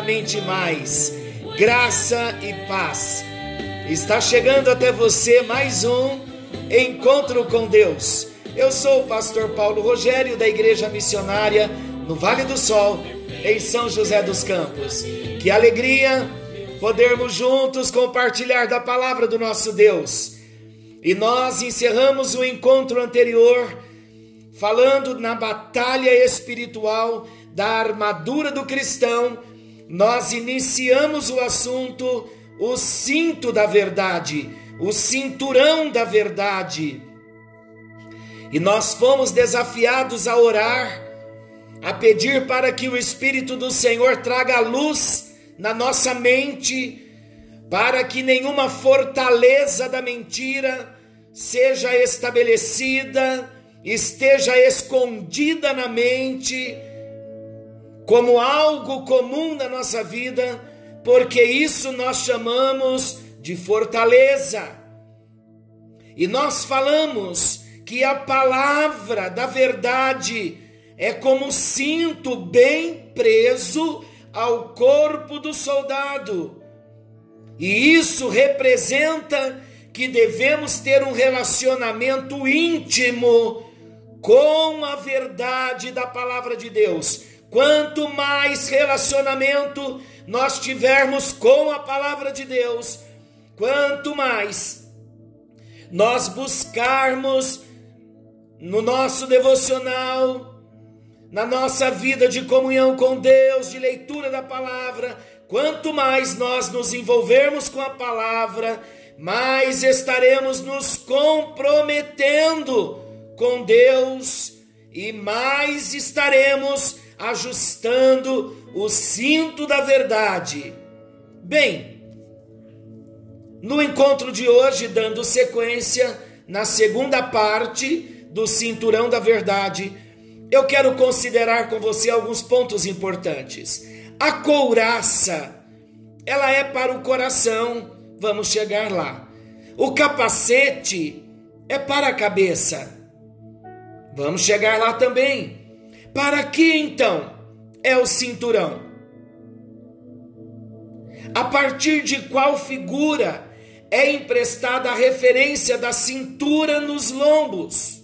infinitamente mais. Graça e paz. Está chegando até você mais um encontro com Deus. Eu sou o pastor Paulo Rogério da Igreja Missionária no Vale do Sol, em São José dos Campos. Que alegria podermos juntos compartilhar da palavra do nosso Deus. E nós encerramos o encontro anterior falando na batalha espiritual da armadura do cristão, nós iniciamos o assunto o cinto da verdade, o cinturão da verdade. E nós fomos desafiados a orar, a pedir para que o Espírito do Senhor traga luz na nossa mente, para que nenhuma fortaleza da mentira seja estabelecida, esteja escondida na mente, como algo comum na nossa vida, porque isso nós chamamos de fortaleza. E nós falamos que a palavra da verdade é como cinto bem preso ao corpo do soldado. E isso representa que devemos ter um relacionamento íntimo com a verdade da palavra de Deus. Quanto mais relacionamento nós tivermos com a palavra de Deus, quanto mais nós buscarmos no nosso devocional, na nossa vida de comunhão com Deus, de leitura da palavra, quanto mais nós nos envolvermos com a palavra, mais estaremos nos comprometendo com Deus e mais estaremos ajustando o cinto da verdade. Bem, no encontro de hoje, dando sequência na segunda parte do cinturão da verdade, eu quero considerar com você alguns pontos importantes. A couraça, ela é para o coração, vamos chegar lá. O capacete é para a cabeça. Vamos chegar lá também. Para que então é o cinturão? A partir de qual figura é emprestada a referência da cintura nos lombos?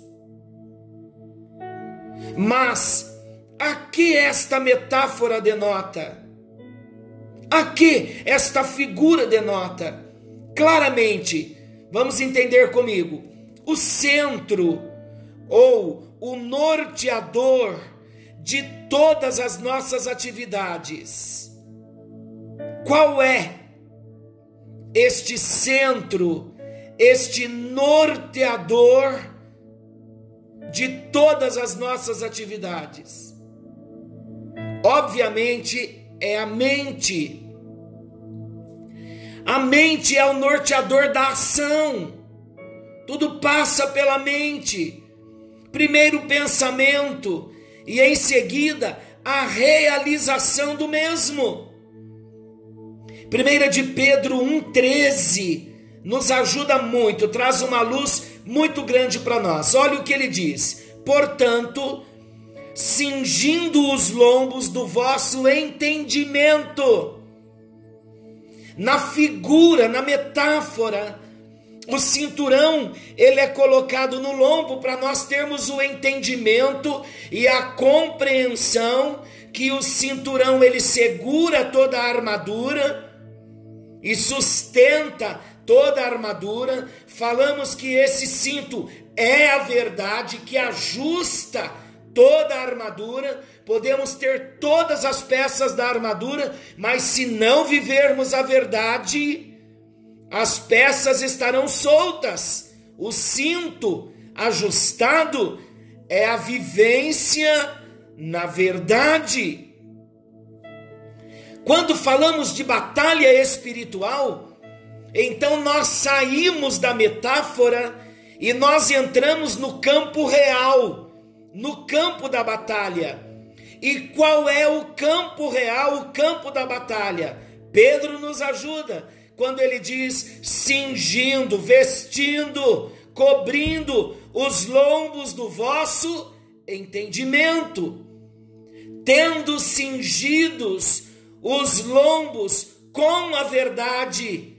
Mas a que esta metáfora denota? A que esta figura denota? Claramente, vamos entender comigo. O centro ou o norteador de todas as nossas atividades. Qual é este centro, este norteador de todas as nossas atividades? Obviamente é a mente. A mente é o norteador da ação. Tudo passa pela mente. Primeiro pensamento e em seguida a realização do mesmo. 1 de Pedro 1,13 nos ajuda muito, traz uma luz muito grande para nós. Olha o que ele diz: portanto, cingindo os lombos do vosso entendimento. Na figura, na metáfora, o cinturão, ele é colocado no lombo para nós termos o entendimento e a compreensão que o cinturão ele segura toda a armadura e sustenta toda a armadura, falamos que esse cinto é a verdade que ajusta toda a armadura, podemos ter todas as peças da armadura, mas se não vivermos a verdade, as peças estarão soltas. O cinto ajustado é a vivência na verdade. Quando falamos de batalha espiritual, então nós saímos da metáfora e nós entramos no campo real, no campo da batalha. E qual é o campo real, o campo da batalha? Pedro nos ajuda quando ele diz: cingindo, vestindo, cobrindo os lombos do vosso entendimento, tendo cingidos os lombos com a verdade.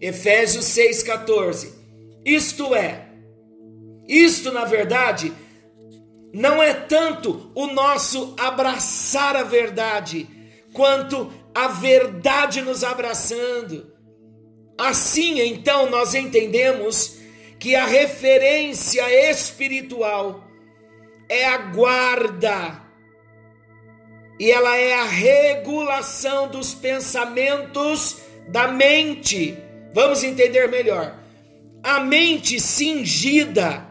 Efésios 6,14. Isto é, isto na verdade, não é tanto o nosso abraçar a verdade, quanto a verdade nos abraçando. Assim, então, nós entendemos que a referência espiritual é a guarda e ela é a regulação dos pensamentos da mente. Vamos entender melhor. A mente cingida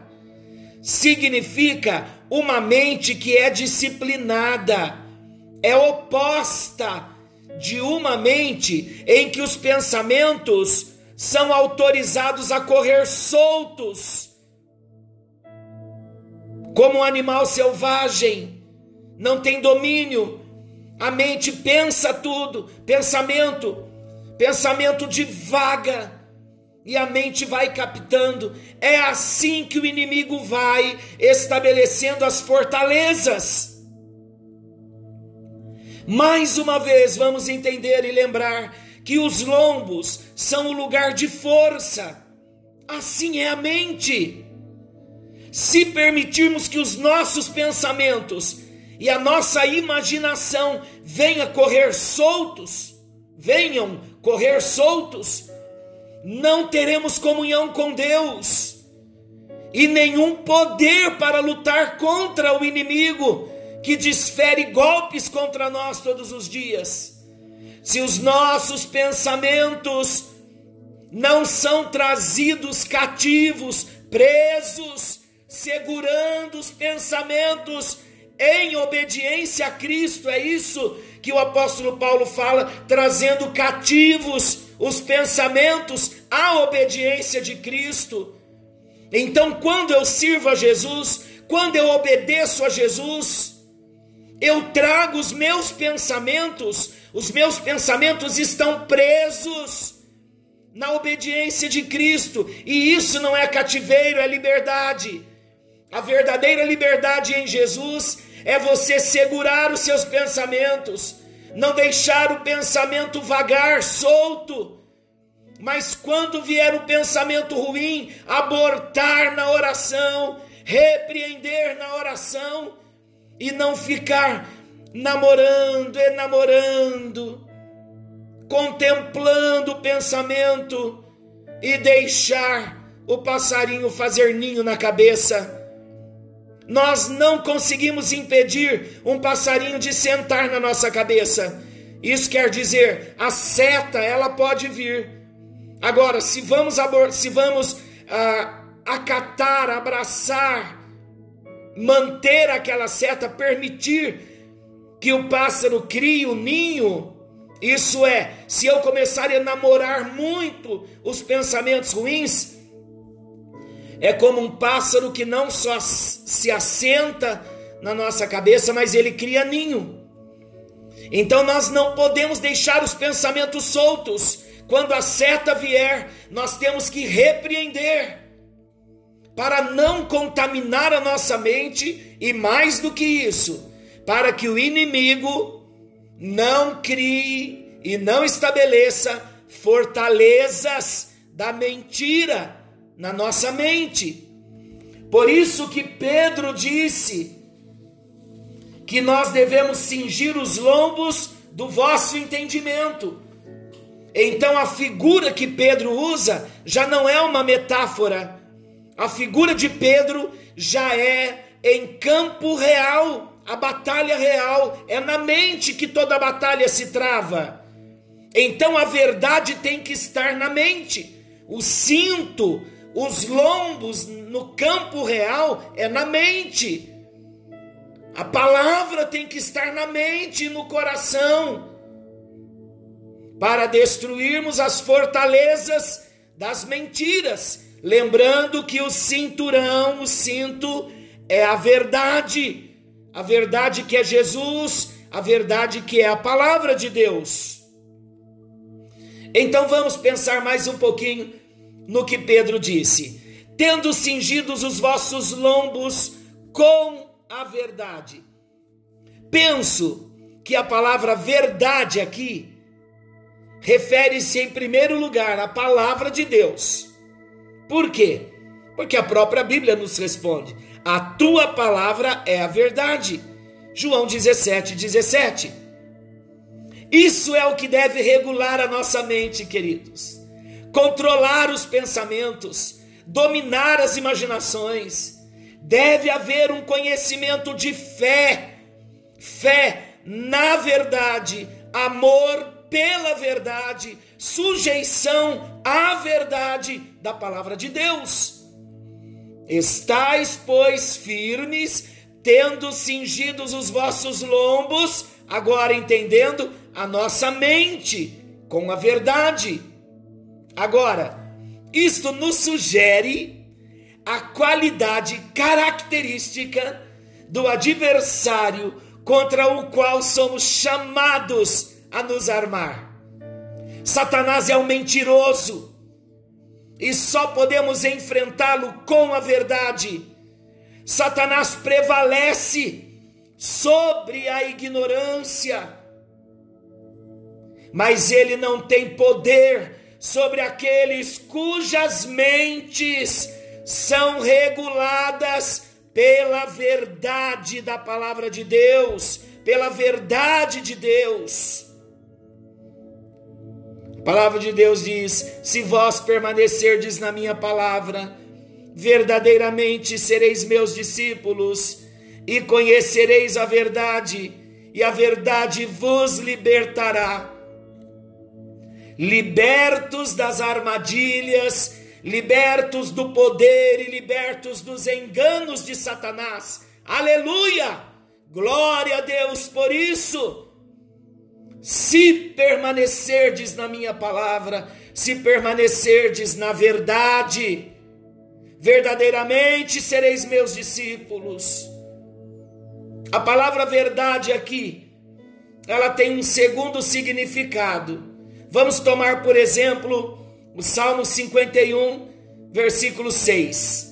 significa uma mente que é disciplinada, é oposta de uma mente em que os pensamentos são autorizados a correr soltos, como um animal selvagem, não tem domínio. A mente pensa tudo, pensamento, pensamento divaga, e a mente vai captando. É assim que o inimigo vai estabelecendo as fortalezas. Mais uma vez, vamos entender e lembrar que os lombos são o lugar de força. Assim é a mente. Se permitirmos que os nossos pensamentos e a nossa imaginação venha correr soltos, venham correr soltos, não teremos comunhão com Deus e nenhum poder para lutar contra o inimigo que desfere golpes contra nós todos os dias. Se os nossos pensamentos não são trazidos cativos, presos, segurando os pensamentos em obediência a Cristo, é isso que o apóstolo Paulo fala, trazendo cativos os pensamentos à obediência de Cristo. Então, quando eu sirvo a Jesus, quando eu obedeço a Jesus, eu trago os meus pensamentos, os meus pensamentos estão presos na obediência de Cristo, e isso não é cativeiro, é liberdade. A verdadeira liberdade em Jesus é você segurar os seus pensamentos, não deixar o pensamento vagar solto, mas quando vier um pensamento ruim, abortar na oração, repreender na oração e não ficar namorando, enamorando, contemplando o pensamento e deixar o passarinho fazer ninho na cabeça. Nós não conseguimos impedir um passarinho de sentar na nossa cabeça. Isso quer dizer, a seta ela pode vir. Agora, se vamos se vamos ah, acatar, abraçar manter aquela seta, permitir que o pássaro crie o ninho. Isso é, se eu começar a namorar muito os pensamentos ruins, é como um pássaro que não só se assenta na nossa cabeça, mas ele cria ninho. Então nós não podemos deixar os pensamentos soltos. Quando a seta vier, nós temos que repreender para não contaminar a nossa mente e mais do que isso, para que o inimigo não crie e não estabeleça fortalezas da mentira na nossa mente. Por isso que Pedro disse que nós devemos cingir os lombos do vosso entendimento. Então a figura que Pedro usa já não é uma metáfora. A figura de Pedro já é em campo real. A batalha real é na mente que toda batalha se trava. Então a verdade tem que estar na mente. O cinto, os lombos no campo real é na mente. A palavra tem que estar na mente e no coração para destruirmos as fortalezas das mentiras, lembrando que o cinturão, o cinto é a verdade, a verdade que é Jesus, a verdade que é a palavra de Deus. Então vamos pensar mais um pouquinho no que Pedro disse: tendo cingidos os vossos lombos com a verdade. Penso que a palavra verdade aqui refere-se em primeiro lugar à palavra de Deus. Por quê? Porque a própria Bíblia nos responde: a tua palavra é a verdade. João 17, 17. Isso é o que deve regular a nossa mente, queridos. Controlar os pensamentos, dominar as imaginações. Deve haver um conhecimento de fé, fé na verdade, amor pela verdade, sujeição à verdade da palavra de Deus. Estais, pois, firmes, tendo cingidos os vossos lombos, agora entendendo a nossa mente com a verdade. Agora, isto nos sugere a qualidade característica do adversário contra o qual somos chamados a nos armar. Satanás é um mentiroso e só podemos enfrentá-lo com a verdade. Satanás prevalece sobre a ignorância, mas ele não tem poder sobre aqueles cujas mentes são reguladas pela verdade da palavra de Deus, pela verdade de Deus. Palavra de Deus diz: Se vós permanecerdes na minha palavra, verdadeiramente sereis meus discípulos e conhecereis a verdade, e a verdade vos libertará. Libertos das armadilhas, libertos do poder e libertos dos enganos de Satanás. Aleluia! Glória a Deus por isso se permanecerdes na minha palavra, se permanecerdes na verdade, verdadeiramente sereis meus discípulos. A palavra verdade aqui, ela tem um segundo significado. Vamos tomar, por exemplo, o Salmo 51, versículo 6.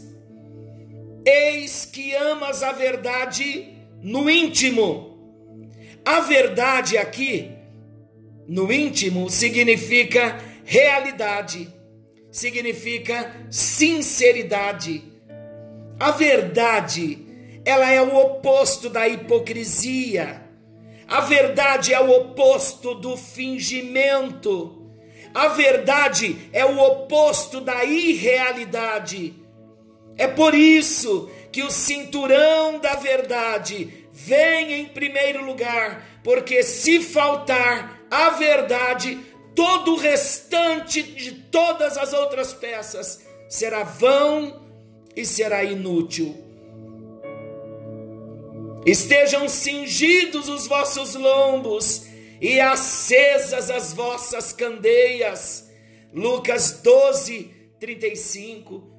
Eis que amas a verdade no íntimo. A verdade aqui no íntimo significa realidade, significa sinceridade. A verdade, ela é o oposto da hipocrisia. A verdade é o oposto do fingimento. A verdade é o oposto da irrealidade. É por isso que o cinturão da verdade vem em primeiro lugar, porque se faltar a verdade, todo o restante de todas as outras peças será vão e será inútil. Estejam cingidos os vossos lombos e acesas as vossas candeias. Lucas 12, 35.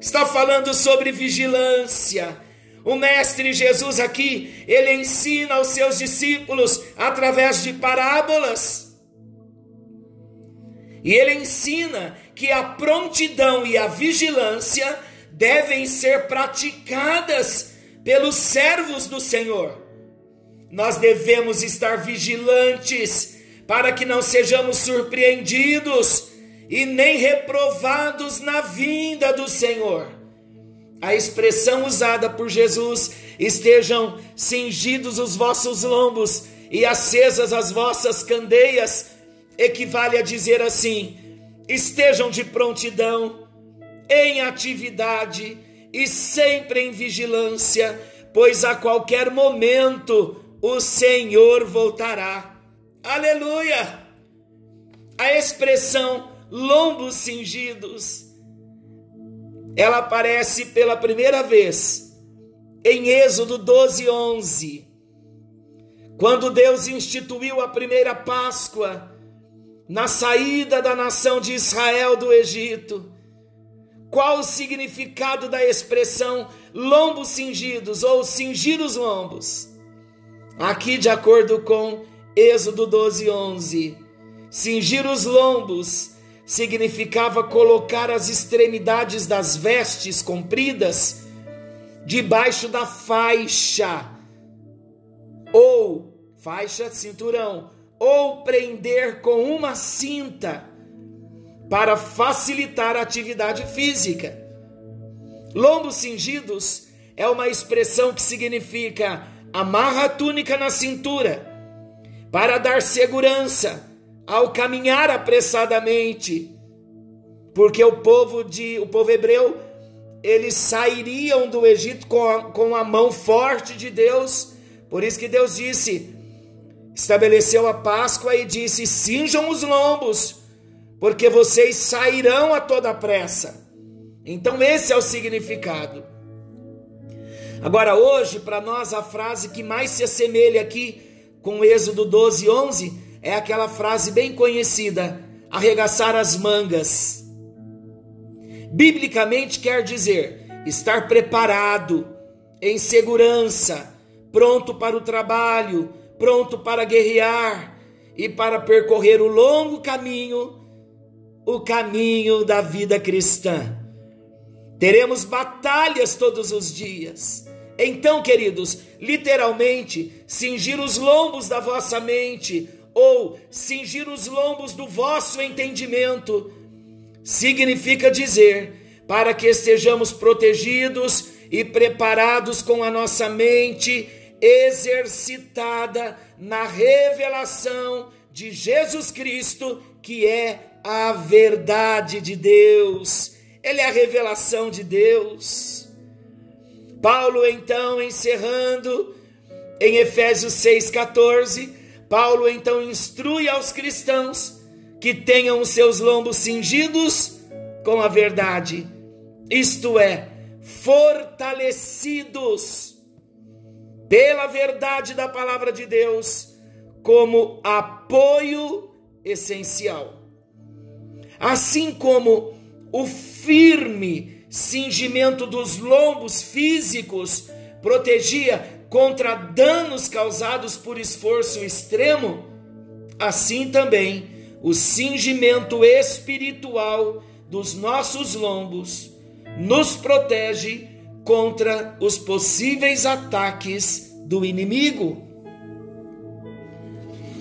Está falando sobre vigilância o mestre Jesus aqui, ele ensina aos seus discípulos através de parábolas. E ele ensina que a prontidão e a vigilância devem ser praticadas pelos servos do Senhor. Nós devemos estar vigilantes para que não sejamos surpreendidos e nem reprovados na vinda do Senhor a expressão usada por Jesus: estejam cingidos os vossos lombos e acesas as vossas candeias, equivale a dizer assim: estejam de prontidão, em atividade e sempre em vigilância, pois a qualquer momento o Senhor voltará. Aleluia! A expressão lombos cingidos, ela aparece pela primeira vez em Êxodo 12, 11. Quando Deus instituiu a primeira Páscoa, na saída da nação de Israel do Egito, qual o significado da expressão lombos cingidos ou cingir os lombos? Aqui, de acordo com Êxodo 12, 11, cingir os lombos significava colocar as extremidades das vestes compridas debaixo da faixa, ou faixa, cinturão, ou prender com uma cinta para facilitar a atividade física. Lombos cingidos é uma expressão que significa amarra a túnica na cintura para dar segurança ao caminhar apressadamente, porque o povo de o povo hebreu eles sairiam do Egito com a, com a mão forte de Deus. Por isso que Deus disse, estabeleceu a Páscoa e disse: cinjam os lombos porque vocês sairão a toda pressa. Então, esse é o significado. Agora, hoje, para nós, a frase que mais se assemelha aqui com Êxodo 12, 11 é aquela frase bem conhecida: arregaçar as mangas. Biblicamente quer dizer estar preparado, em segurança, pronto para o trabalho, pronto para guerrear e para percorrer o longo caminho o caminho da vida cristã. Teremos batalhas todos os dias. Então, queridos, literalmente, cingir os lombos da vossa mente ou cingir os lombos do vosso entendimento significa dizer para que estejamos protegidos e preparados com a nossa mente exercitada na revelação de Jesus Cristo, que é a verdade de Deus, ele é a revelação de Deus. Paulo, então, encerrando em Efésios 6,14, Paulo então instrui aos cristãos que tenham os seus lombos cingidos com a verdade, isto é, fortalecidos pela verdade da palavra de Deus, como apoio essencial. Assim como o firme cingimento dos lombos físicos protegia contra danos causados por esforço extremo, assim também o cingimento espiritual dos nossos lombos nos protege contra os possíveis ataques do inimigo.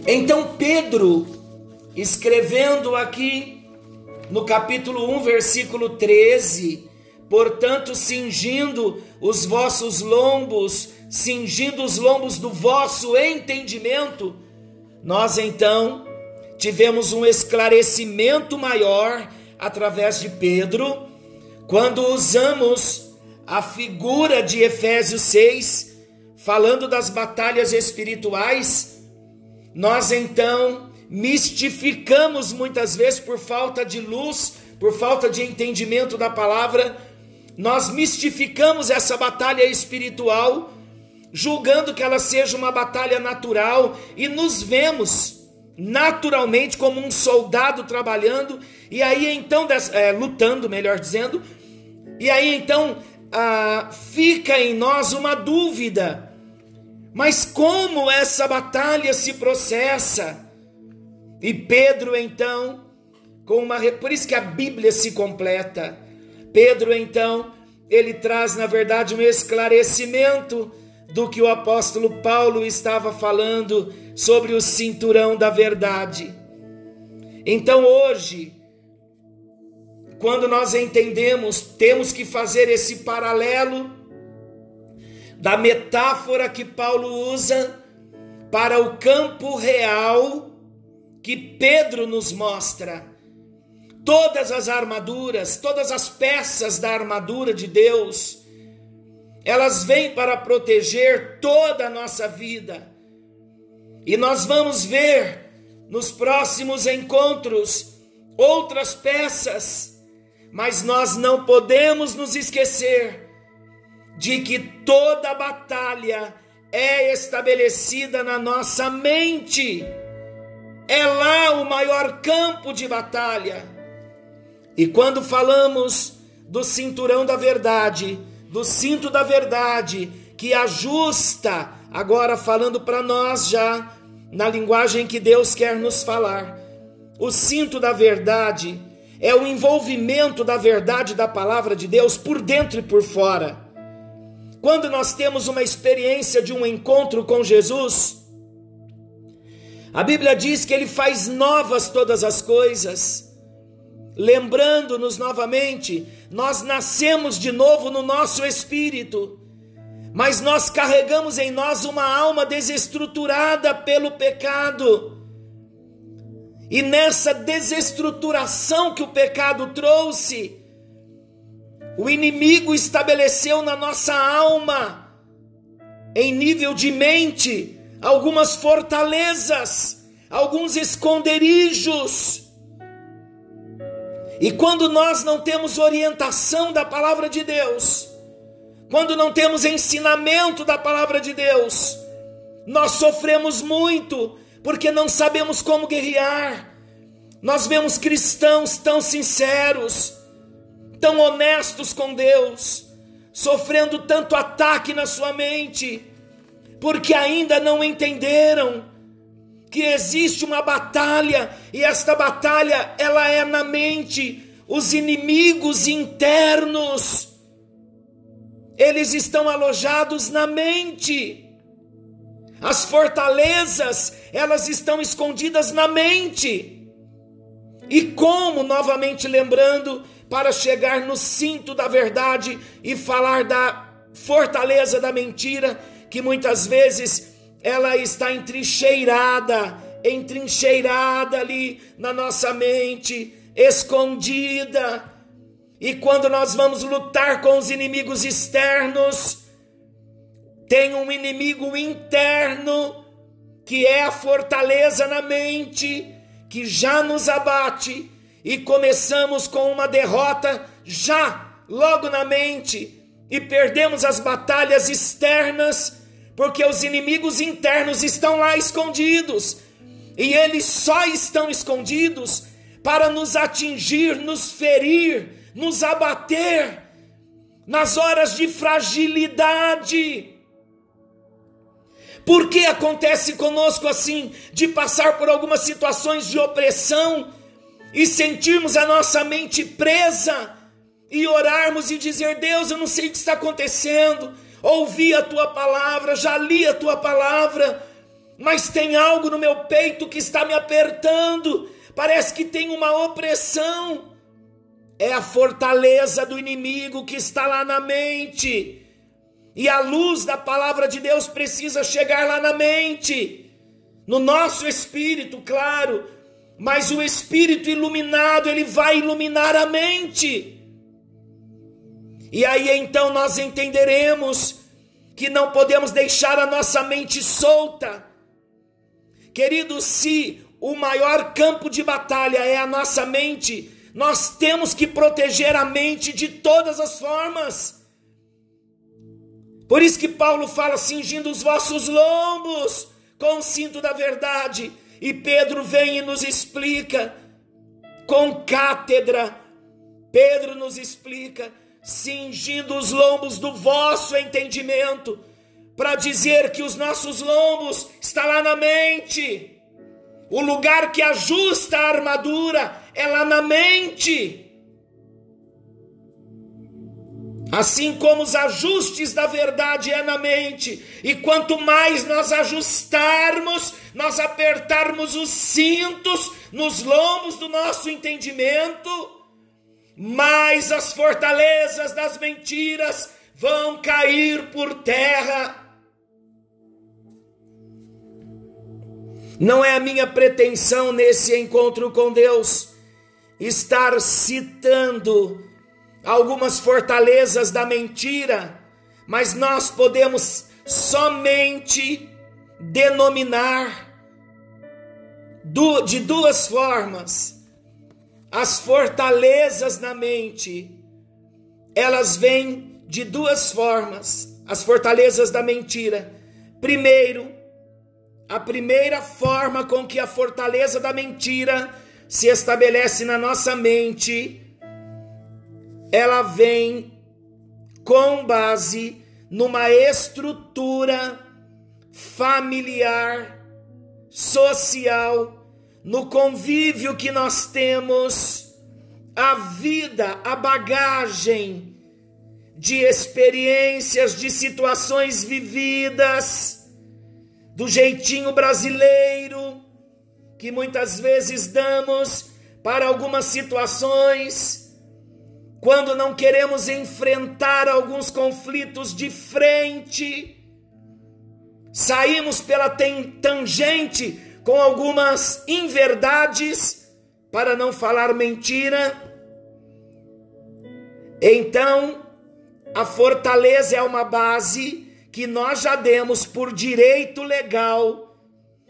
Então Pedro, escrevendo aqui no capítulo 1, versículo 13: Portanto, cingindo os vossos lombos, cingindo os lombos do vosso entendimento, nós então tivemos um esclarecimento maior através de Pedro, quando usamos a figura de Efésios 6, falando das batalhas espirituais, nós então mistificamos muitas vezes por falta de luz, por falta de entendimento da palavra, nós mistificamos essa batalha espiritual, julgando que ela seja uma batalha natural e nos vemos naturalmente como um soldado trabalhando e aí então é, lutando, melhor dizendo, e aí então ah, fica em nós uma dúvida. Mas como essa batalha se processa? E Pedro então, com uma por isso que a Bíblia se completa. Pedro então, ele traz na verdade um esclarecimento do que o apóstolo Paulo estava falando sobre o cinturão da verdade. Então hoje, quando nós entendemos, temos que fazer esse paralelo da metáfora que Paulo usa para o campo real que Pedro nos mostra. Todas as armaduras, todas as peças da armadura de Deus, elas vêm para proteger toda a nossa vida. E nós vamos ver nos próximos encontros outras peças, mas nós não podemos nos esquecer de que toda batalha é estabelecida na nossa mente. É lá o maior campo de batalha. E quando falamos do cinturão da verdade, do cinto da verdade, que ajusta, agora falando para nós já, na linguagem que Deus quer nos falar. O cinto da verdade é o envolvimento da verdade da palavra de Deus por dentro e por fora. Quando nós temos uma experiência de um encontro com Jesus, a Bíblia diz que ele faz novas todas as coisas. Lembrando-nos novamente, nós nascemos de novo no nosso espírito, mas nós carregamos em nós uma alma desestruturada pelo pecado. E nessa desestruturação que o pecado trouxe, o inimigo estabeleceu na nossa alma, em nível de mente, algumas fortalezas, alguns esconderijos e quando nós não temos orientação da palavra de Deus, quando não temos ensinamento da palavra de Deus, nós sofremos muito, porque não sabemos como guerrear. Nós vemos cristãos tão sinceros, tão honestos com Deus, sofrendo tanto ataque na sua mente, porque ainda não entenderam que existe uma batalha e esta batalha ela é na mente. Os inimigos internos eles estão alojados na mente. As fortalezas, elas estão escondidas na mente. E como, novamente lembrando, para chegar no cinto da verdade e falar da fortaleza da mentira, que muitas vezes ela está entrincheirada, entrincheirada ali na nossa mente, escondida. E quando nós vamos lutar com os inimigos externos, tem um inimigo interno, que é a fortaleza na mente, que já nos abate, e começamos com uma derrota já, logo na mente, e perdemos as batalhas externas porque os inimigos internos estão lá escondidos, e eles só estão escondidos para nos atingir, nos ferir, nos abater nas horas de fragilidade. Por que acontece conosco assim, de passar por algumas situações de opressão e sentirmos a nossa mente presa e orarmos e dizer: Deus, eu não sei o que está acontecendo, ouvi a tua palavra, já li a tua palavra, mas tem algo no meu peito que está me apertando, parece que tem uma opressão. É a fortaleza do inimigo que está lá na mente. E a luz da palavra de Deus precisa chegar lá na mente, no nosso espírito, claro, mas o espírito iluminado, ele vai iluminar a mente. E aí então nós entenderemos que não podemos deixar a nossa mente solta. Querido, se o maior campo de batalha é a nossa mente, nós temos que proteger a mente de todas as formas. Por isso que Paulo fala cingindo os vossos lombos com o cinto da verdade. E Pedro vem e nos explica com cátedra. Pedro nos explica cingindo os lombos do vosso entendimento, para dizer que os nossos lombos está lá na mente. O lugar que ajusta a armadura é lá na mente. Assim como os ajustes da verdade é na mente, e quanto mais nós ajustarmos, nós apertarmos os cintos nos lombos do nosso entendimento, mais as fortalezas das mentiras vão cair por terra. Não é a minha pretensão nesse encontro com Deus estar citando algumas fortalezas da mentira, mas nós podemos somente denominar de duas formas as fortalezas na mente. Elas vêm de duas formas, as fortalezas da mentira. Primeiro, a primeira forma com que a fortaleza da mentira se estabelece na nossa mente, ela vem com base numa estrutura familiar, social, no convívio que nós temos, a vida, a bagagem de experiências, de situações vividas, do jeitinho brasileiro, que muitas vezes damos para algumas situações, quando não queremos enfrentar alguns conflitos de frente, saímos pela tangente com algumas inverdades, para não falar mentira. Então, a fortaleza é uma base que nós já demos por direito legal,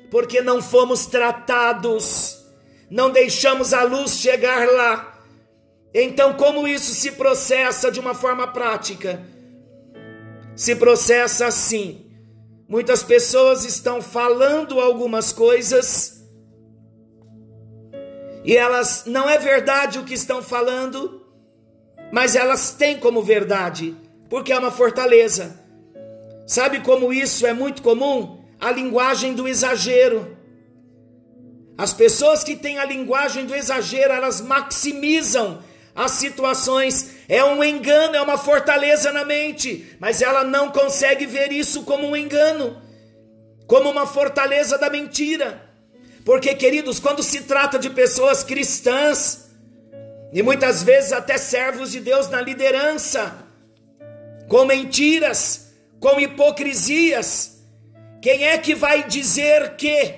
porque não fomos tratados, não deixamos a luz chegar lá. Então, como isso se processa de uma forma prática? Se processa assim: muitas pessoas estão falando algumas coisas e elas não é verdade o que estão falando, mas elas têm como verdade, porque é uma fortaleza. Sabe como isso é muito comum? A linguagem do exagero. As pessoas que têm a linguagem do exagero, elas maximizam as situações. É um engano, é uma fortaleza na mente, mas ela não consegue ver isso como um engano, como uma fortaleza da mentira. Porque, queridos, quando se trata de pessoas cristãs, e muitas vezes até servos de Deus na liderança, com mentiras, com hipocrisias, quem é que vai dizer que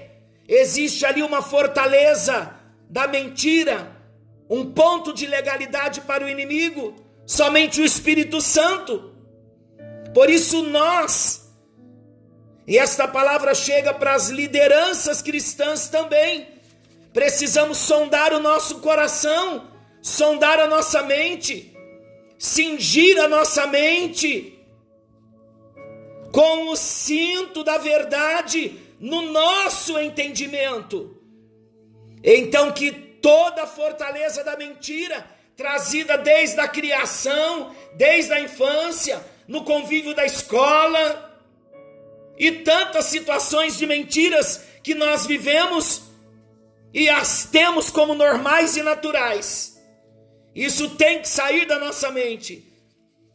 existe ali uma fortaleza da mentira, um ponto de legalidade para o inimigo? Somente o Espírito Santo. Por isso nós, e esta palavra chega para as lideranças cristãs também, precisamos sondar o nosso coração sondar a nossa mente, cingir a nossa mente com o cinto da verdade no nosso entendimento. Então, que toda a fortaleza da mentira, trazida desde a criação, desde a infância, no convívio da escola, e tantas situações de mentiras que nós vivemos e as temos como normais e naturais isso tem que sair da nossa mente.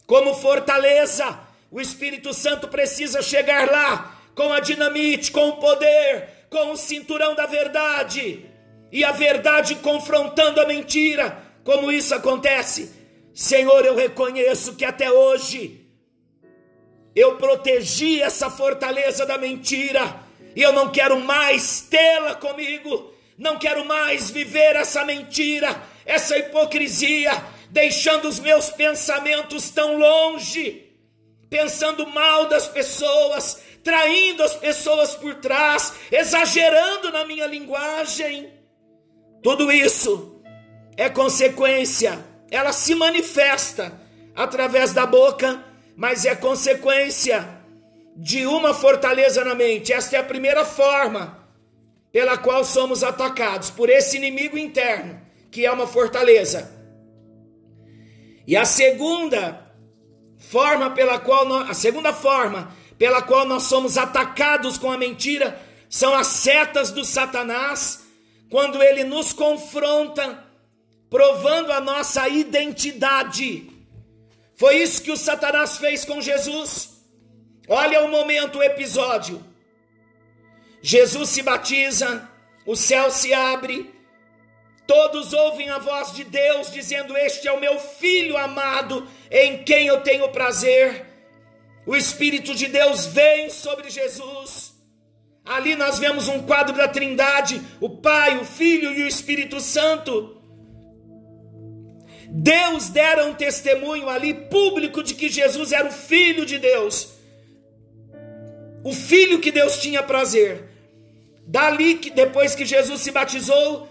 Como fortaleza, o Espírito Santo precisa chegar lá com a dinamite, com o poder, com o cinturão da verdade. E a verdade confrontando a mentira. Como isso acontece? Senhor, eu reconheço que até hoje eu protegi essa fortaleza da mentira e eu não quero mais tê-la comigo, não quero mais viver essa mentira, essa hipocrisia, deixando os meus pensamentos tão longe, pensando mal das pessoas, traindo as pessoas por trás, exagerando na minha linguagem. Tudo isso é consequência, ela se manifesta através da boca, mas é consequência de uma fortaleza na mente. Esta é a primeira forma pela qual somos atacados por esse inimigo interno que é uma fortaleza. E a segunda forma pela qual nós, a segunda forma pela qual nós somos atacados com a mentira são as setas do Satanás, quando ele nos confronta, provando a nossa identidade. Foi isso que o Satanás fez com Jesus. Olha o momento, o episódio. Jesus se batiza, o céu se abre, Todos ouvem a voz de Deus dizendo: Este é o meu filho amado, em quem eu tenho prazer. O Espírito de Deus vem sobre Jesus. Ali nós vemos um quadro da Trindade, o Pai, o Filho e o Espírito Santo. Deus dera um testemunho ali público de que Jesus era o Filho de Deus, o Filho que Deus tinha prazer. Dali, depois que Jesus se batizou,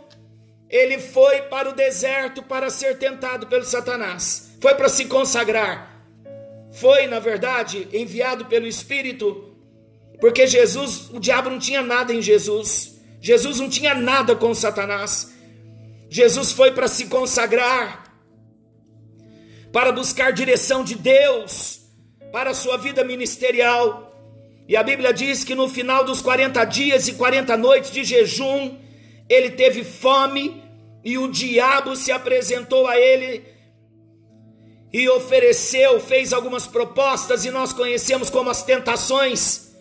ele foi para o deserto para ser tentado pelo Satanás, foi para se consagrar. Foi, na verdade, enviado pelo Espírito, porque Jesus, o diabo não tinha nada em Jesus, Jesus não tinha nada com Satanás. Jesus foi para se consagrar, para buscar direção de Deus para a sua vida ministerial. E a Bíblia diz que no final dos 40 dias e 40 noites de jejum, ele teve fome e o diabo se apresentou a ele e ofereceu, fez algumas propostas e nós conhecemos como as tentações.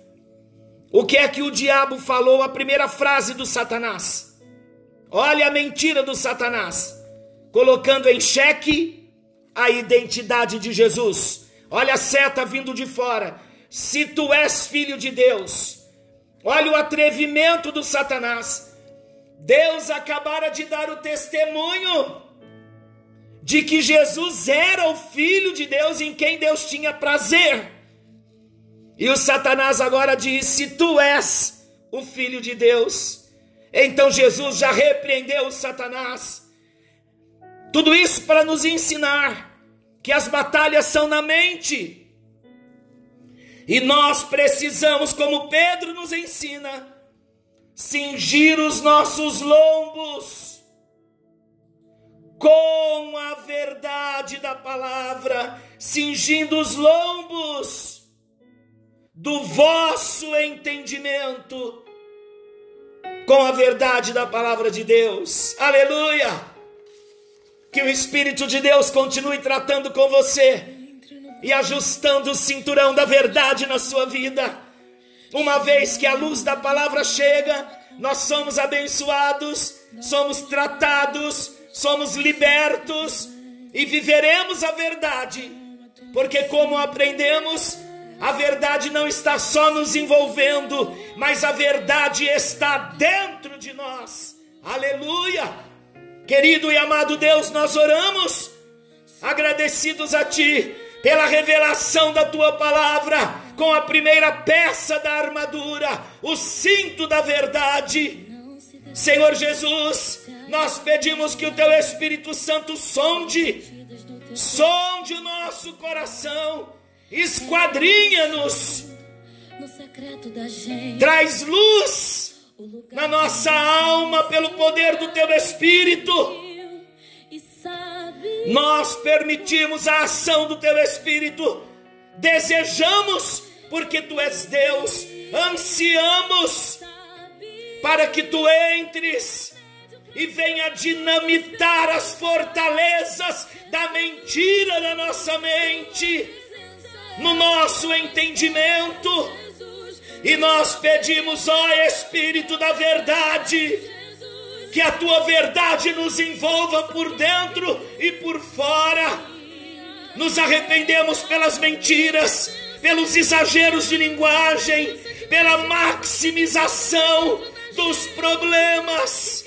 O que é que o diabo falou? A primeira frase do Satanás. Olha a mentira do Satanás, colocando em xeque a identidade de Jesus. Olha a seta vindo de fora. Se tu és filho de Deus, olha o atrevimento do Satanás. Deus acabara de dar o testemunho de que Jesus era o Filho de Deus em quem Deus tinha prazer. E o Satanás agora diz: Se tu és o Filho de Deus, então Jesus já repreendeu o Satanás. Tudo isso para nos ensinar que as batalhas são na mente. E nós precisamos, como Pedro nos ensina, cingir os nossos lombos com a verdade da palavra, cingindo os lombos do vosso entendimento com a verdade da palavra de Deus. Aleluia! Que o Espírito de Deus continue tratando com você e ajustando o cinturão da verdade na sua vida uma vez que a luz da palavra chega, nós somos abençoados, somos tratados, somos libertos e viveremos a verdade, porque, como aprendemos, a verdade não está só nos envolvendo, mas a verdade está dentro de nós. Aleluia! Querido e amado Deus, nós oramos agradecidos a Ti pela revelação da Tua palavra com a primeira peça da armadura, o cinto da verdade. Senhor Jesus, nós pedimos que o teu Espírito Santo sonde, sonde o nosso coração, esquadrinha-nos, traz luz na nossa alma pelo poder do teu Espírito. Nós permitimos a ação do teu Espírito, desejamos porque tu és Deus, ansiamos para que tu entres e venha dinamitar as fortalezas da mentira na nossa mente, no nosso entendimento. E nós pedimos, ó Espírito da Verdade, que a tua verdade nos envolva por dentro e por fora. Nos arrependemos pelas mentiras, pelos exageros de linguagem, pela maximização dos problemas,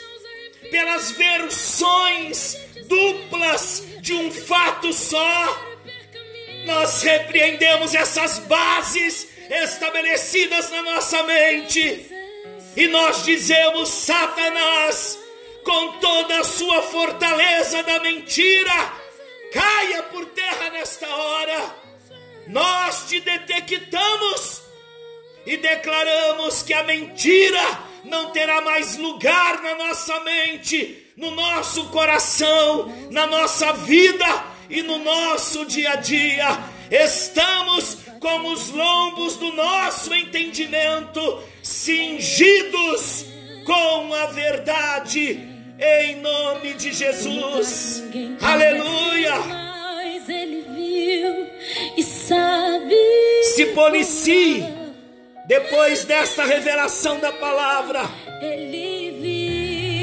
pelas versões duplas de um fato só. Nós repreendemos essas bases estabelecidas na nossa mente e nós dizemos: Satanás, com toda a sua fortaleza da mentira, caia por terra nesta hora nós te detectamos e declaramos que a mentira não terá mais lugar na nossa mente, no nosso coração, na nossa vida e no nosso dia a dia. Estamos como os lombos do nosso entendimento, cingidos com a verdade, em nome de Jesus. Aleluia! e sabe. Se policie depois desta revelação da palavra.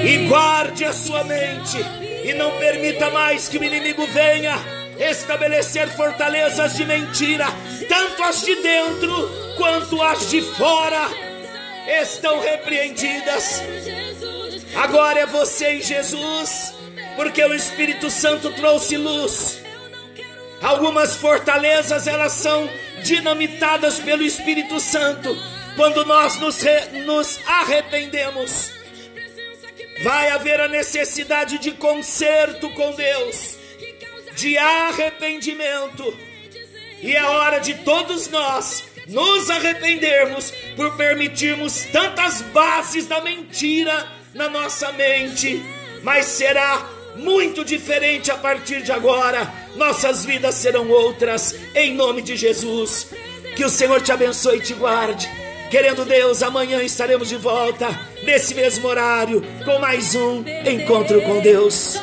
E guarde a sua mente e não permita mais que o inimigo venha estabelecer fortalezas de mentira, tanto as de dentro quanto as de fora. estão repreendidas. Agora é você e Jesus, porque o Espírito Santo trouxe luz. Algumas fortalezas elas são dinamitadas pelo Espírito Santo quando nós nos, re, nos arrependemos. Vai haver a necessidade de conserto com Deus, de arrependimento, e é hora de todos nós nos arrependermos por permitirmos tantas bases da mentira na nossa mente, mas será muito diferente a partir de agora. Nossas vidas serão outras, em nome de Jesus. Que o Senhor te abençoe e te guarde. Querendo Deus, amanhã estaremos de volta, nesse mesmo horário, com mais um encontro com Deus.